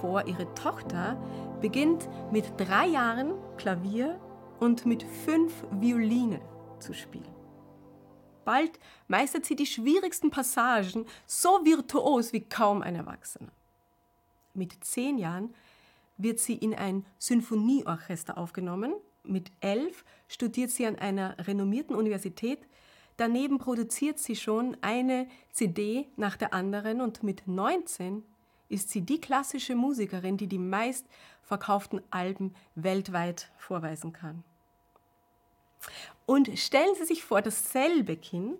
vor, ihre Tochter beginnt mit drei Jahren Klavier und mit fünf Violine zu spielen. Bald meistert sie die schwierigsten Passagen so virtuos wie kaum ein Erwachsener. Mit zehn Jahren wird sie in ein Sinfonieorchester aufgenommen. Mit elf studiert sie an einer renommierten Universität. Daneben produziert sie schon eine CD nach der anderen und mit 19 ist sie die klassische Musikerin, die die meistverkauften Alben weltweit vorweisen kann. Und stellen Sie sich vor, dasselbe Kind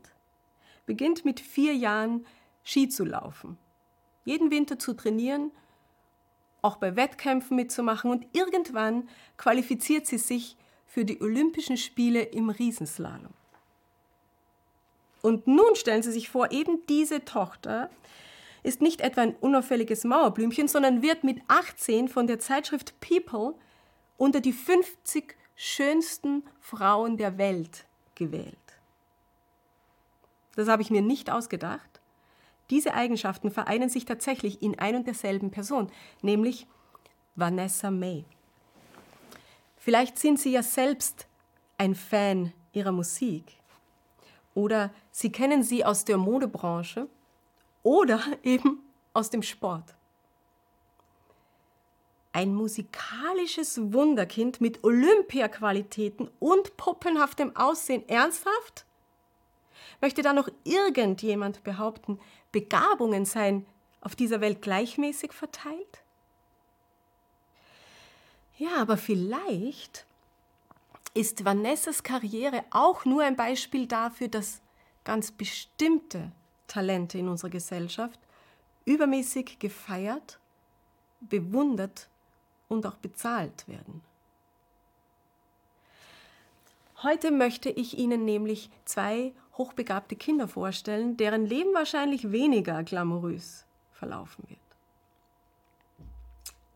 beginnt mit vier Jahren Ski zu laufen, jeden Winter zu trainieren, auch bei Wettkämpfen mitzumachen und irgendwann qualifiziert sie sich für die Olympischen Spiele im Riesenslalom. Und nun stellen Sie sich vor, eben diese Tochter ist nicht etwa ein unauffälliges Mauerblümchen, sondern wird mit 18 von der Zeitschrift People unter die 50 schönsten Frauen der Welt gewählt. Das habe ich mir nicht ausgedacht. Diese Eigenschaften vereinen sich tatsächlich in ein und derselben Person, nämlich Vanessa May. Vielleicht sind Sie ja selbst ein Fan ihrer Musik oder Sie kennen sie aus der Modebranche oder eben aus dem Sport. Ein musikalisches Wunderkind mit Olympiaqualitäten und puppenhaftem Aussehen. Ernsthaft? Möchte da noch irgendjemand behaupten, Begabungen seien auf dieser Welt gleichmäßig verteilt? Ja, aber vielleicht ist Vanessas Karriere auch nur ein Beispiel dafür, dass ganz bestimmte Talente in unserer Gesellschaft übermäßig gefeiert, bewundert und auch bezahlt werden. Heute möchte ich Ihnen nämlich zwei hochbegabte Kinder vorstellen, deren Leben wahrscheinlich weniger glamourös verlaufen wird.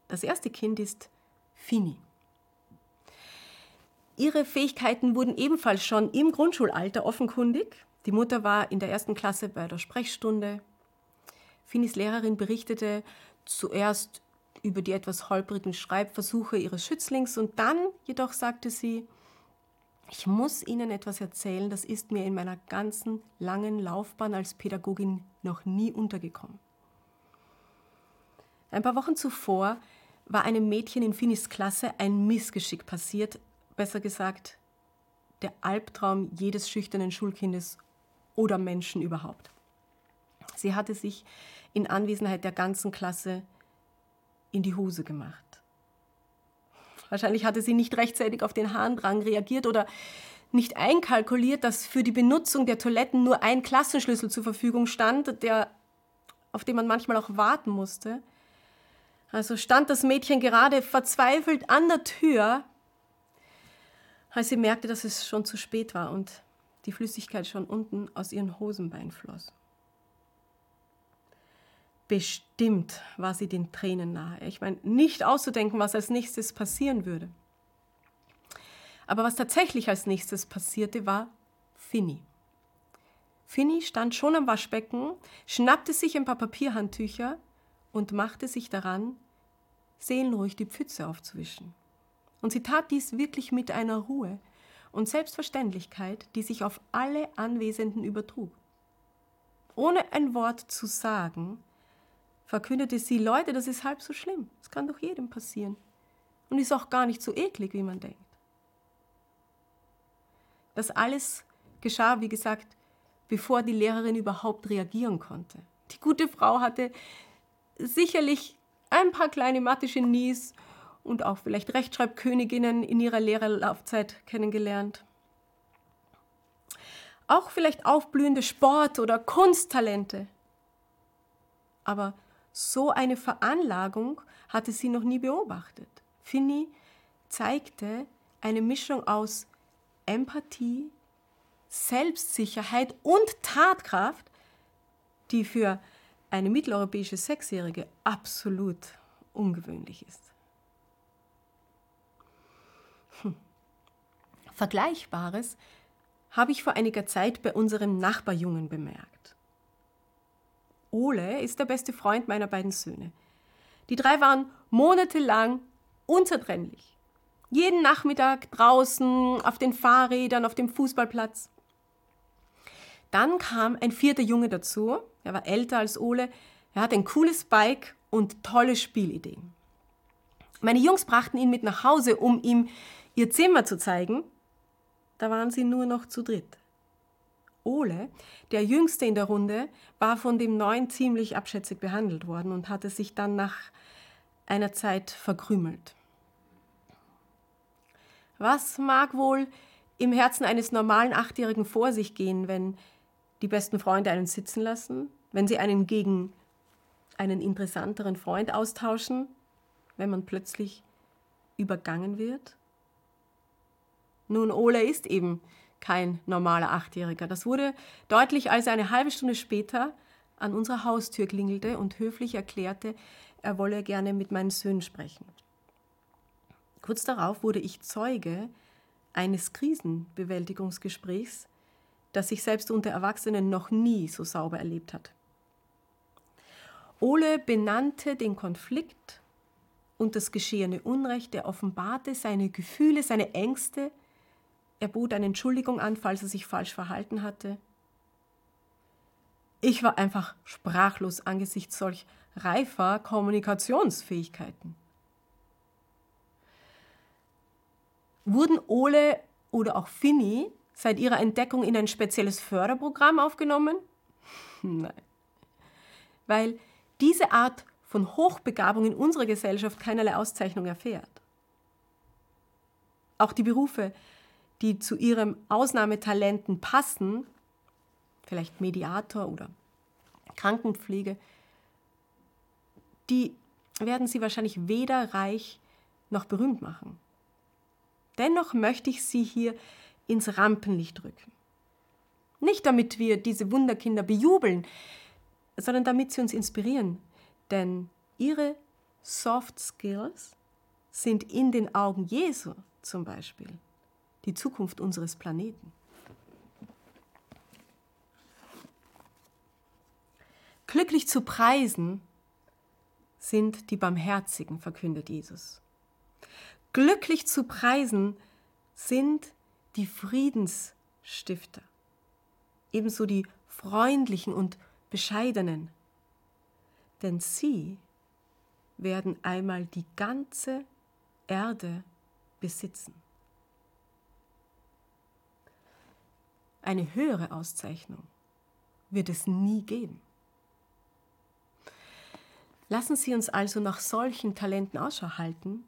Das erste Kind ist Fini. Ihre Fähigkeiten wurden ebenfalls schon im Grundschulalter offenkundig. Die Mutter war in der ersten Klasse bei der Sprechstunde. Finis Lehrerin berichtete zuerst über die etwas holprigen Schreibversuche ihres Schützlings und dann jedoch sagte sie, ich muss Ihnen etwas erzählen, das ist mir in meiner ganzen langen Laufbahn als Pädagogin noch nie untergekommen. Ein paar Wochen zuvor war einem Mädchen in Finis Klasse ein Missgeschick passiert, besser gesagt, der Albtraum jedes schüchternen Schulkindes oder Menschen überhaupt. Sie hatte sich in Anwesenheit der ganzen Klasse in die Hose gemacht. Wahrscheinlich hatte sie nicht rechtzeitig auf den Harndrang reagiert oder nicht einkalkuliert, dass für die Benutzung der Toiletten nur ein Klassenschlüssel zur Verfügung stand, der, auf den man manchmal auch warten musste. Also stand das Mädchen gerade verzweifelt an der Tür, als sie merkte, dass es schon zu spät war und die Flüssigkeit schon unten aus ihren Hosenbein floss. Bestimmt war sie den Tränen nahe. Ich meine, nicht auszudenken, was als nächstes passieren würde. Aber was tatsächlich als nächstes passierte, war Finny. Finny stand schon am Waschbecken, schnappte sich ein paar Papierhandtücher und machte sich daran, seelenruhig die Pfütze aufzuwischen. Und sie tat dies wirklich mit einer Ruhe und Selbstverständlichkeit, die sich auf alle Anwesenden übertrug. Ohne ein Wort zu sagen, verkündete sie, Leute, das ist halb so schlimm. Das kann doch jedem passieren. Und ist auch gar nicht so eklig, wie man denkt. Das alles geschah, wie gesagt, bevor die Lehrerin überhaupt reagieren konnte. Die gute Frau hatte sicherlich ein paar kleine Mathe-Genies und auch vielleicht Rechtschreibköniginnen in ihrer Lehrerlaufzeit kennengelernt. Auch vielleicht aufblühende Sport- oder Kunsttalente. Aber so eine Veranlagung hatte sie noch nie beobachtet. Finny zeigte eine Mischung aus Empathie, Selbstsicherheit und Tatkraft, die für eine mitteleuropäische Sechsjährige absolut ungewöhnlich ist. Vergleichbares habe ich vor einiger Zeit bei unserem Nachbarjungen bemerkt. Ole ist der beste Freund meiner beiden Söhne. Die drei waren monatelang unzertrennlich. Jeden Nachmittag draußen, auf den Fahrrädern, auf dem Fußballplatz. Dann kam ein vierter Junge dazu. Er war älter als Ole. Er hatte ein cooles Bike und tolle Spielideen. Meine Jungs brachten ihn mit nach Hause, um ihm ihr Zimmer zu zeigen. Da waren sie nur noch zu dritt. Ole, der Jüngste in der Runde, war von dem Neuen ziemlich abschätzig behandelt worden und hatte sich dann nach einer Zeit verkrümelt. Was mag wohl im Herzen eines normalen Achtjährigen vor sich gehen, wenn die besten Freunde einen sitzen lassen, wenn sie einen gegen einen interessanteren Freund austauschen, wenn man plötzlich übergangen wird? Nun, Ole ist eben kein normaler Achtjähriger. Das wurde deutlich, als er eine halbe Stunde später an unserer Haustür klingelte und höflich erklärte, er wolle gerne mit meinen Söhnen sprechen. Kurz darauf wurde ich Zeuge eines Krisenbewältigungsgesprächs, das sich selbst unter Erwachsenen noch nie so sauber erlebt hat. Ole benannte den Konflikt und das geschehene Unrecht, er offenbarte seine Gefühle, seine Ängste, er bot eine Entschuldigung an, falls er sich falsch verhalten hatte. Ich war einfach sprachlos angesichts solch reifer Kommunikationsfähigkeiten. Wurden Ole oder auch Finny seit ihrer Entdeckung in ein spezielles Förderprogramm aufgenommen? Nein. Weil diese Art von Hochbegabung in unserer Gesellschaft keinerlei Auszeichnung erfährt. Auch die Berufe die zu ihren Ausnahmetalenten passen, vielleicht Mediator oder Krankenpflege, die werden sie wahrscheinlich weder reich noch berühmt machen. Dennoch möchte ich sie hier ins Rampenlicht rücken. Nicht damit wir diese Wunderkinder bejubeln, sondern damit sie uns inspirieren. Denn ihre Soft Skills sind in den Augen Jesu zum Beispiel die Zukunft unseres Planeten. Glücklich zu preisen sind die Barmherzigen, verkündet Jesus. Glücklich zu preisen sind die Friedensstifter, ebenso die freundlichen und bescheidenen, denn sie werden einmal die ganze Erde besitzen. Eine höhere Auszeichnung wird es nie geben. Lassen Sie uns also nach solchen Talenten Ausschau halten,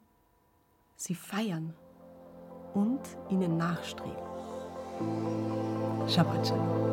sie feiern und ihnen nachstreben. Shabbat Shalom.